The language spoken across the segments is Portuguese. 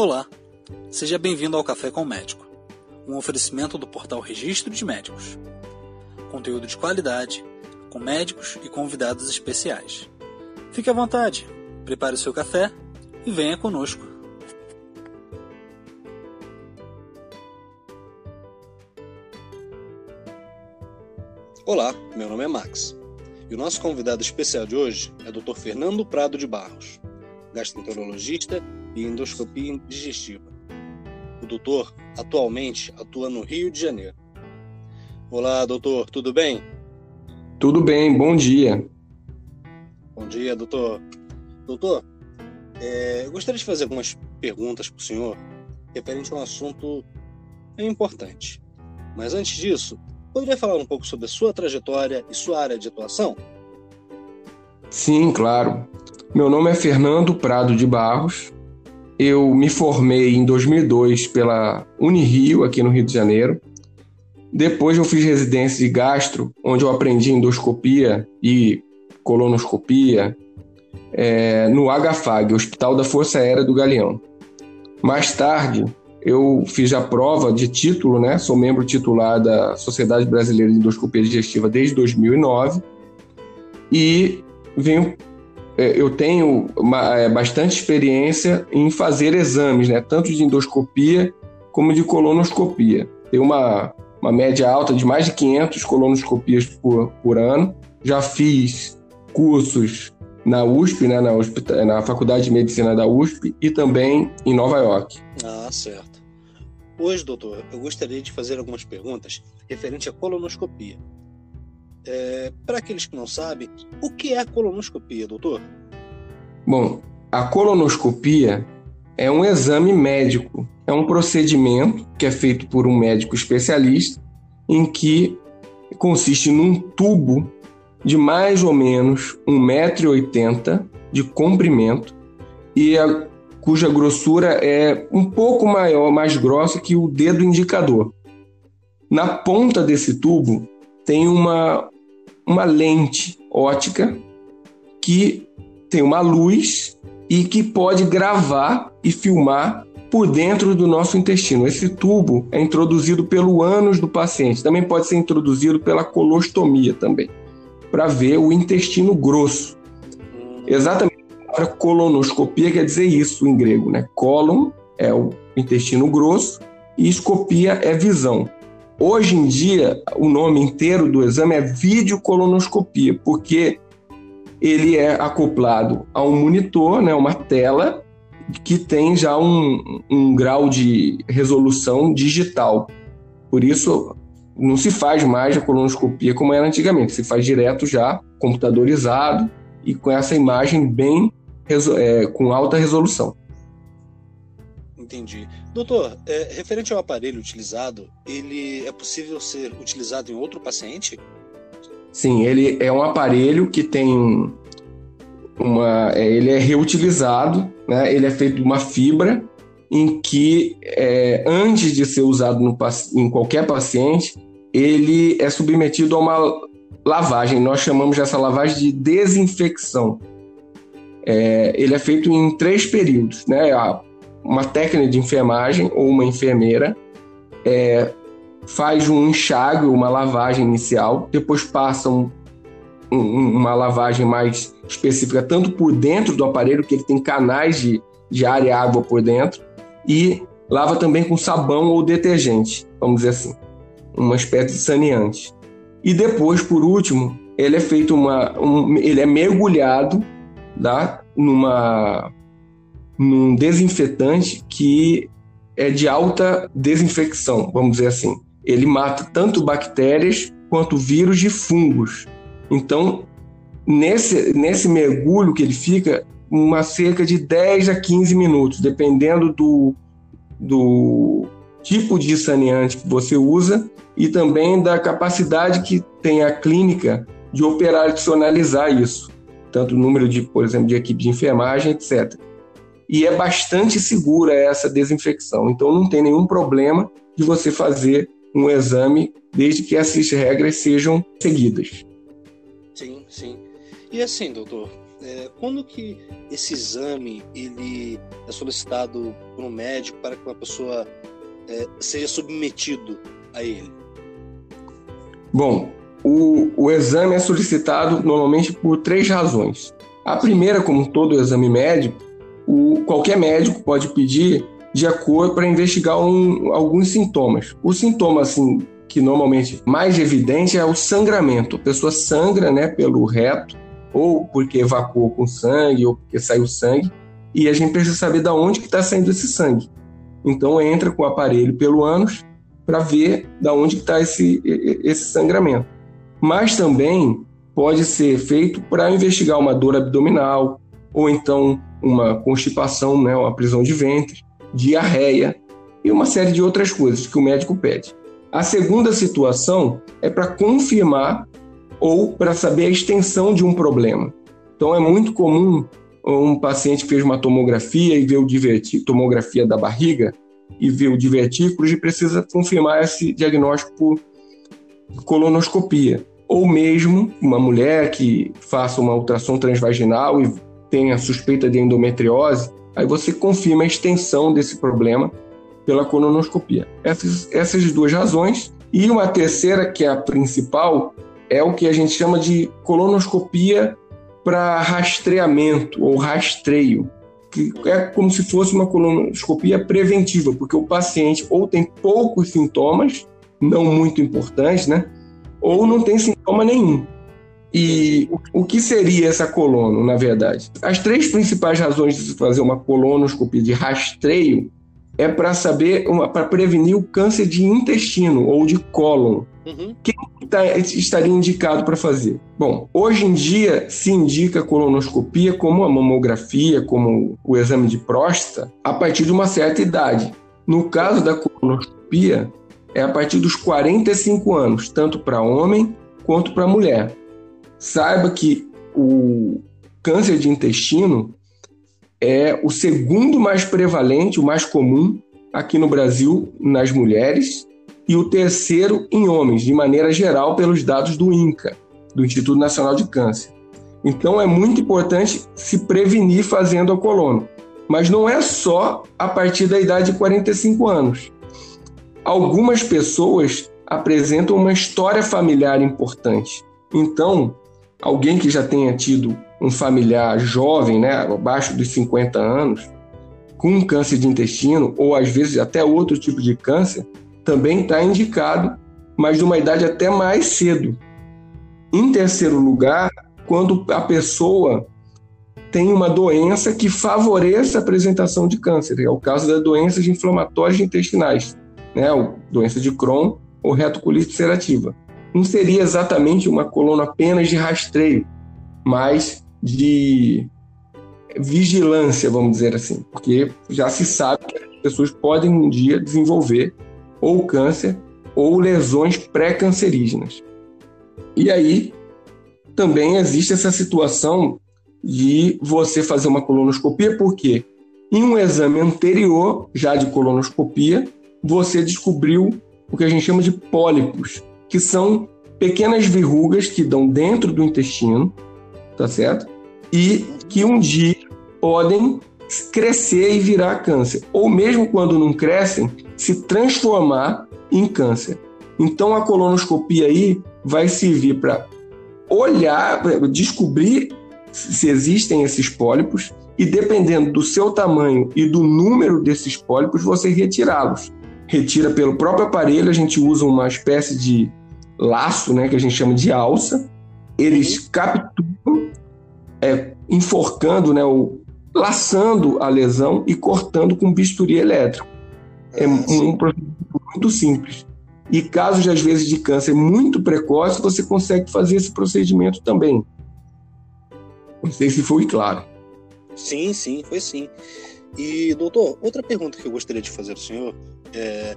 Olá, seja bem-vindo ao Café com o Médico, um oferecimento do portal Registro de Médicos. Conteúdo de qualidade, com médicos e convidados especiais. Fique à vontade, prepare o seu café e venha conosco. Olá, meu nome é Max e o nosso convidado especial de hoje é Dr. Fernando Prado de Barros, gastroenterologista e endoscopia digestiva. O doutor atualmente atua no Rio de Janeiro. Olá, doutor, tudo bem? Tudo bem, bom dia. Bom dia, doutor. Doutor, é, eu gostaria de fazer algumas perguntas para o senhor referente a um assunto importante. Mas antes disso, poderia falar um pouco sobre a sua trajetória e sua área de atuação? Sim, claro. Meu nome é Fernando Prado de Barros, eu me formei em 2002 pela Unirio, aqui no Rio de Janeiro. Depois eu fiz residência de gastro, onde eu aprendi endoscopia e colonoscopia é, no HFAG, Hospital da Força Aérea do Galeão. Mais tarde, eu fiz a prova de título, né? Sou membro titular da Sociedade Brasileira de Endoscopia Digestiva desde 2009 e venho eu tenho uma, é, bastante experiência em fazer exames, né, tanto de endoscopia como de colonoscopia. Tenho uma, uma média alta de mais de 500 colonoscopias por, por ano. Já fiz cursos na USP, né, na, hospital, na Faculdade de Medicina da USP e também em Nova York. Ah, certo. Hoje, doutor, eu gostaria de fazer algumas perguntas referente à colonoscopia. É, Para aqueles que não sabem, o que é a colonoscopia, doutor? Bom, a colonoscopia é um exame médico, é um procedimento que é feito por um médico especialista em que consiste num tubo de mais ou menos 1,80m de comprimento e a, cuja grossura é um pouco maior, mais grossa que o dedo indicador. Na ponta desse tubo tem uma, uma lente ótica que tem uma luz e que pode gravar e filmar por dentro do nosso intestino. Esse tubo é introduzido pelo ânus do paciente, também pode ser introduzido pela colostomia também, para ver o intestino grosso. Exatamente. A colonoscopia quer dizer isso em grego, né? Colon é o intestino grosso e escopia é visão. Hoje em dia, o nome inteiro do exame é videocolonoscopia, porque ele é acoplado a um monitor, né, uma tela, que tem já um, um grau de resolução digital. Por isso, não se faz mais a colonoscopia como era antigamente, se faz direto já, computadorizado e com essa imagem bem é, com alta resolução. Entendi. Doutor, é, referente ao aparelho utilizado, ele é possível ser utilizado em outro paciente? Sim, ele é um aparelho que tem uma. É, ele é reutilizado, né? ele é feito de uma fibra em que, é, antes de ser usado no, em qualquer paciente, ele é submetido a uma lavagem. Nós chamamos essa lavagem de desinfecção. É, ele é feito em três períodos, né? Uma técnica de enfermagem ou uma enfermeira é, faz um enxágue, uma lavagem inicial, depois passa um, um, uma lavagem mais específica, tanto por dentro do aparelho, que ele tem canais de, de ar e água por dentro, e lava também com sabão ou detergente, vamos dizer assim, uma espécie de saneante. E depois, por último, ele é feito uma, um, ele é mergulhado tá, numa num desinfetante que é de alta desinfecção, vamos dizer assim. Ele mata tanto bactérias quanto vírus e fungos. Então, nesse, nesse mergulho que ele fica, uma cerca de 10 a 15 minutos, dependendo do, do tipo de saneante que você usa e também da capacidade que tem a clínica de operacionalizar isso, tanto o número de, por exemplo, de equipe de enfermagem, etc e é bastante segura essa desinfecção. Então não tem nenhum problema de você fazer um exame desde que essas regras sejam seguidas. Sim, sim. E assim, doutor, é, quando que esse exame ele é solicitado por um médico para que uma pessoa é, seja submetido a ele? Bom, o, o exame é solicitado normalmente por três razões. A primeira, como todo exame médico, o, qualquer médico pode pedir de acordo para investigar um, alguns sintomas. O sintoma assim que normalmente mais evidente é o sangramento. A pessoa sangra, né, pelo reto, ou porque evacuou com sangue, ou porque saiu sangue, e a gente precisa saber de onde que está saindo esse sangue. Então entra com o aparelho pelo ânus para ver de onde está esse, esse sangramento. Mas também pode ser feito para investigar uma dor abdominal, ou então uma constipação, né, uma prisão de ventre, diarreia e uma série de outras coisas que o médico pede. A segunda situação é para confirmar ou para saber a extensão de um problema. Então é muito comum um paciente que fez uma tomografia e vê o tomografia da barriga e vê o divertículo e precisa confirmar esse diagnóstico por colonoscopia. Ou mesmo uma mulher que faça uma ultrassom transvaginal e tenha suspeita de endometriose, aí você confirma a extensão desse problema pela colonoscopia. Essas, essas duas razões. E uma terceira, que é a principal, é o que a gente chama de colonoscopia para rastreamento ou rastreio, que é como se fosse uma colonoscopia preventiva, porque o paciente ou tem poucos sintomas, não muito importantes, né? Ou não tem sintoma nenhum. E o que seria essa colono, na verdade? As três principais razões de se fazer uma colonoscopia de rastreio é para saber, para prevenir o câncer de intestino ou de cólon. Uhum. Quem tá, estaria indicado para fazer? Bom, hoje em dia se indica a colonoscopia como a mamografia, como o exame de próstata, a partir de uma certa idade. No caso da colonoscopia, é a partir dos 45 anos, tanto para homem quanto para mulher. Saiba que o câncer de intestino é o segundo mais prevalente, o mais comum aqui no Brasil nas mulheres e o terceiro em homens, de maneira geral, pelos dados do INCA, do Instituto Nacional de Câncer. Então é muito importante se prevenir fazendo a colono. Mas não é só a partir da idade de 45 anos. Algumas pessoas apresentam uma história familiar importante. Então, alguém que já tenha tido um familiar jovem, né, abaixo dos 50 anos, com câncer de intestino, ou às vezes até outro tipo de câncer, também está indicado, mas de uma idade até mais cedo. Em terceiro lugar, quando a pessoa tem uma doença que favoreça a apresentação de câncer, é o caso das doenças inflamatórias intestinais, né, doença de Crohn ou retocolite ulcerativa. Não seria exatamente uma coluna apenas de rastreio, mas de vigilância, vamos dizer assim, porque já se sabe que as pessoas podem um dia desenvolver ou câncer ou lesões pré-cancerígenas. E aí também existe essa situação de você fazer uma colonoscopia, porque em um exame anterior, já de colonoscopia, você descobriu o que a gente chama de pólipos, que são pequenas verrugas que dão dentro do intestino tá certo? E que um dia podem crescer e virar câncer, ou mesmo quando não crescem, se transformar em câncer. Então a colonoscopia aí vai servir para olhar, descobrir se existem esses pólipos e dependendo do seu tamanho e do número desses pólipos, você retirá-los. Retira pelo próprio aparelho, a gente usa uma espécie de laço, né, que a gente chama de alça. Eles uhum. capturam é, enforcando, né, ou laçando a lesão e cortando com bisturi elétrico. É ah, um, um procedimento muito simples. E casos, às vezes, de câncer muito precoce, você consegue fazer esse procedimento também. Não sei se foi claro. Sim, sim, foi sim. E, doutor, outra pergunta que eu gostaria de fazer ao senhor é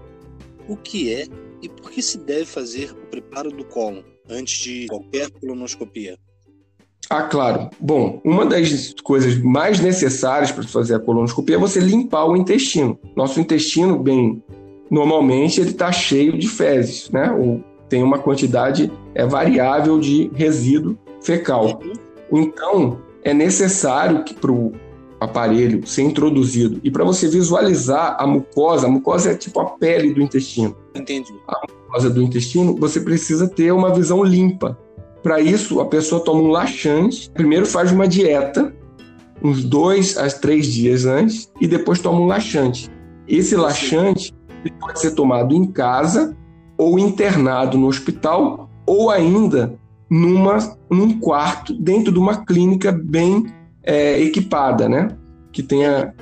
o que é e por que se deve fazer o preparo do colo antes de qualquer colonoscopia? Ah, claro. Bom, uma das coisas mais necessárias para fazer a colonoscopia é você limpar o intestino. Nosso intestino, bem, normalmente ele está cheio de fezes, né? Ou tem uma quantidade é variável de resíduo fecal. Uhum. Então, é necessário que para o aparelho ser introduzido e para você visualizar a mucosa, a mucosa é tipo a pele do intestino. Entendi. A mucosa do intestino, você precisa ter uma visão limpa. Para isso, a pessoa toma um laxante, primeiro faz uma dieta, uns dois a três dias antes, e depois toma um laxante. Esse laxante pode ser tomado em casa ou internado no hospital ou ainda numa, num quarto dentro de uma clínica bem é, equipada, né? Que tenha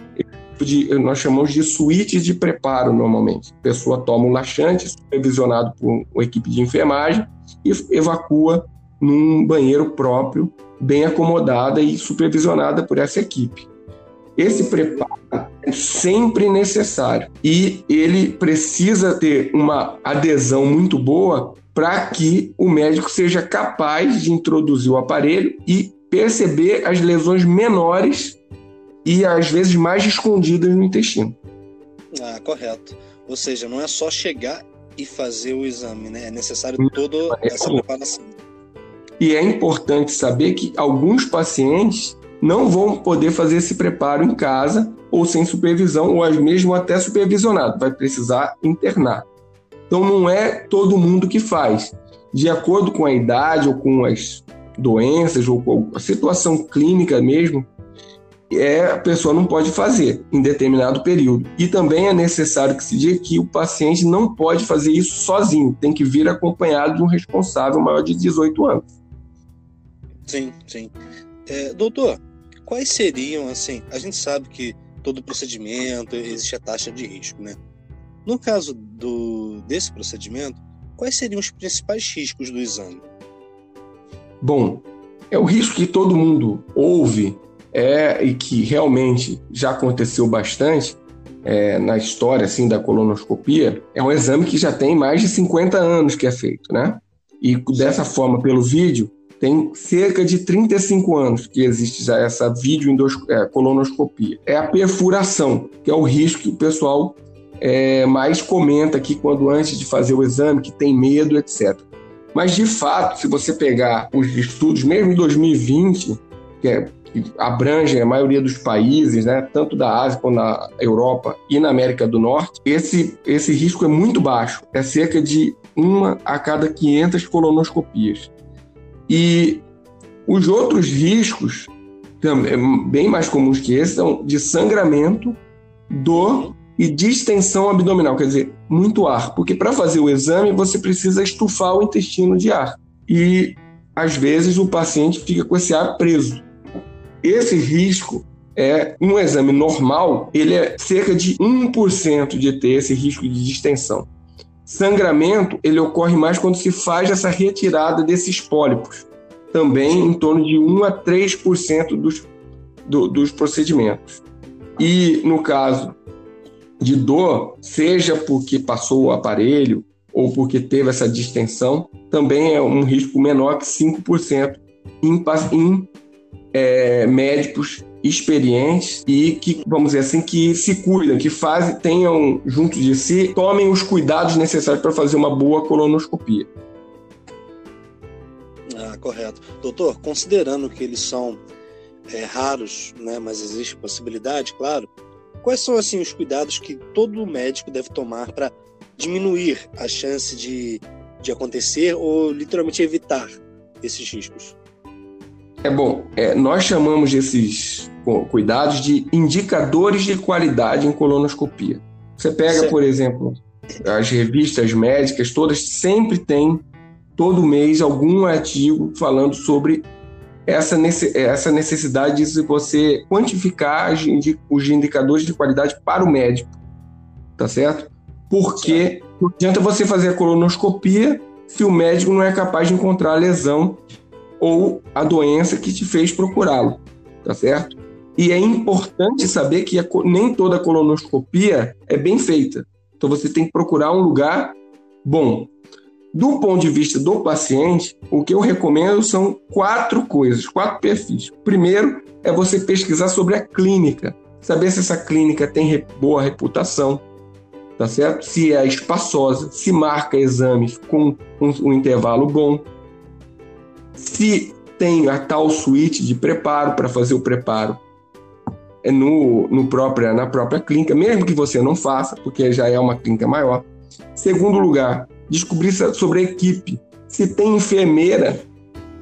de, nós chamamos de suíte de preparo normalmente. A pessoa toma um laxante, supervisionado por uma equipe de enfermagem, e evacua num banheiro próprio, bem acomodada e supervisionada por essa equipe. Esse preparo é sempre necessário e ele precisa ter uma adesão muito boa para que o médico seja capaz de introduzir o aparelho e perceber as lesões menores e às vezes mais escondidas no intestino. Ah, correto. Ou seja, não é só chegar e fazer o exame, né? É necessário toda essa preparação. E é importante saber que alguns pacientes não vão poder fazer esse preparo em casa ou sem supervisão, ou mesmo até supervisionado, vai precisar internar. Então não é todo mundo que faz. De acordo com a idade ou com as doenças ou a situação clínica mesmo, é, a pessoa não pode fazer em determinado período. E também é necessário que se diga que o paciente não pode fazer isso sozinho, tem que vir acompanhado de um responsável maior de 18 anos. Sim, sim. É, doutor, quais seriam, assim, a gente sabe que todo procedimento existe a taxa de risco, né? No caso do, desse procedimento, quais seriam os principais riscos do exame? Bom, é o risco que todo mundo ouve é, e que realmente já aconteceu bastante é, na história assim da colonoscopia, é um exame que já tem mais de 50 anos que é feito, né? E dessa forma, pelo vídeo, tem cerca de 35 anos que existe já essa vídeo é, colonoscopia. É a perfuração, que é o risco que o pessoal é, mais comenta aqui quando antes de fazer o exame, que tem medo, etc. Mas de fato, se você pegar os estudos, mesmo em 2020, que é que abrangem a maioria dos países, né, tanto da Ásia como na Europa e na América do Norte, esse, esse risco é muito baixo, é cerca de uma a cada 500 colonoscopias. E os outros riscos, também, bem mais comuns que esse, são de sangramento, dor e distensão abdominal, quer dizer, muito ar, porque para fazer o exame você precisa estufar o intestino de ar. E às vezes o paciente fica com esse ar preso. Esse risco é um exame normal, ele é cerca de 1% de ter esse risco de distensão. Sangramento, ele ocorre mais quando se faz essa retirada desses pólipos, também em torno de 1 a 3% dos, do, dos procedimentos. E no caso de dor, seja porque passou o aparelho ou porque teve essa distensão, também é um risco menor que 5% em, em é, médicos experientes e que, vamos dizer assim, que se cuidam, que fazem, tenham junto de si, tomem os cuidados necessários para fazer uma boa colonoscopia. Ah, correto. Doutor, considerando que eles são é, raros, né, mas existe possibilidade, claro, quais são assim os cuidados que todo médico deve tomar para diminuir a chance de, de acontecer ou literalmente evitar esses riscos? É bom, é, nós chamamos esses cuidados de indicadores de qualidade em colonoscopia. Você pega, por exemplo, as revistas médicas, todas sempre têm, todo mês, algum artigo falando sobre essa, essa necessidade de você quantificar os indicadores de qualidade para o médico, tá certo? Porque não adianta você fazer a colonoscopia se o médico não é capaz de encontrar a lesão ou a doença que te fez procurá-lo, tá certo? E é importante saber que nem toda colonoscopia é bem feita. Então você tem que procurar um lugar bom. Do ponto de vista do paciente, o que eu recomendo são quatro coisas, quatro perfis. Primeiro é você pesquisar sobre a clínica, saber se essa clínica tem boa reputação, tá certo? Se é espaçosa, se marca exames com um, um intervalo bom, se tem a tal suíte de preparo para fazer o preparo é no, no própria, na própria clínica, mesmo que você não faça, porque já é uma clínica maior. Segundo lugar, descobrir sobre a equipe. Se tem enfermeira,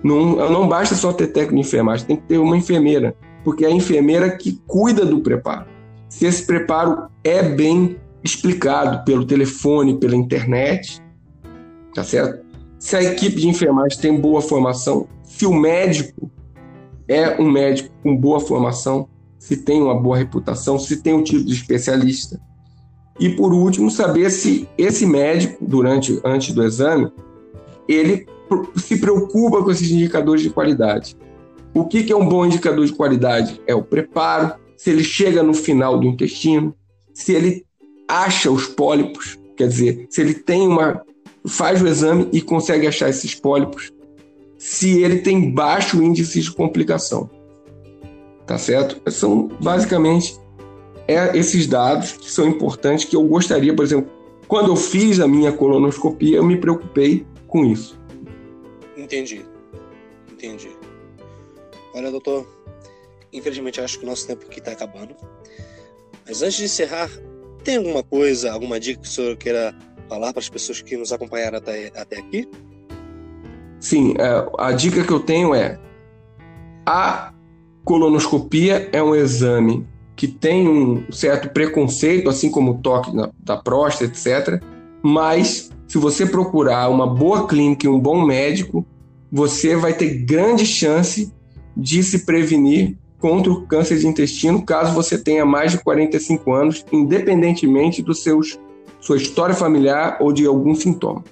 não, não basta só ter técnico de enfermagem, tem que ter uma enfermeira, porque é a enfermeira que cuida do preparo. Se esse preparo é bem explicado pelo telefone, pela internet, tá certo? Se a equipe de enfermagem tem boa formação, se o médico é um médico com boa formação, se tem uma boa reputação, se tem um título de especialista. E por último, saber se esse médico, durante antes do exame, ele se preocupa com esses indicadores de qualidade. O que, que é um bom indicador de qualidade? É o preparo, se ele chega no final do intestino, se ele acha os pólipos, quer dizer, se ele tem uma faz o exame e consegue achar esses pólipos, se ele tem baixo índice de complicação tá certo? São basicamente é, esses dados que são importantes que eu gostaria, por exemplo, quando eu fiz a minha colonoscopia, eu me preocupei com isso. Entendi. Entendi. Olha, doutor, infelizmente acho que o nosso tempo aqui está acabando. Mas antes de encerrar, tem alguma coisa, alguma dica que o senhor queira falar para as pessoas que nos acompanharam até, até aqui? Sim, é, a dica que eu tenho é a Colonoscopia é um exame que tem um certo preconceito, assim como o toque na, da próstata, etc. Mas, se você procurar uma boa clínica e um bom médico, você vai ter grande chance de se prevenir contra o câncer de intestino, caso você tenha mais de 45 anos, independentemente do seus sua história familiar ou de algum sintoma.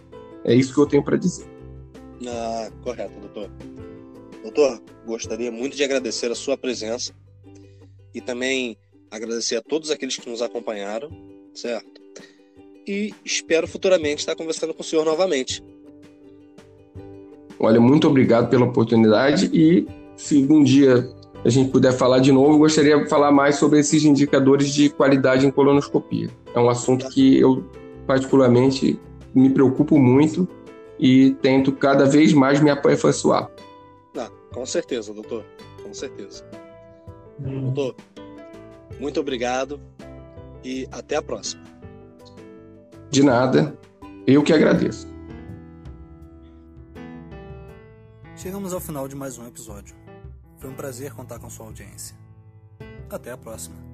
É isso que eu tenho para dizer. Ah, correto, doutor. Doutor, gostaria muito de agradecer a sua presença e também agradecer a todos aqueles que nos acompanharam, certo? E espero futuramente estar conversando com o senhor novamente. Olha, muito obrigado pela oportunidade e se um dia a gente puder falar de novo, gostaria de falar mais sobre esses indicadores de qualidade em colonoscopia. É um assunto que eu particularmente me preocupo muito e tento cada vez mais me aperfeiçoar. Com certeza, doutor. Com certeza. Hum. Doutor, muito obrigado e até a próxima. De nada. Eu que agradeço. Chegamos ao final de mais um episódio. Foi um prazer contar com sua audiência. Até a próxima.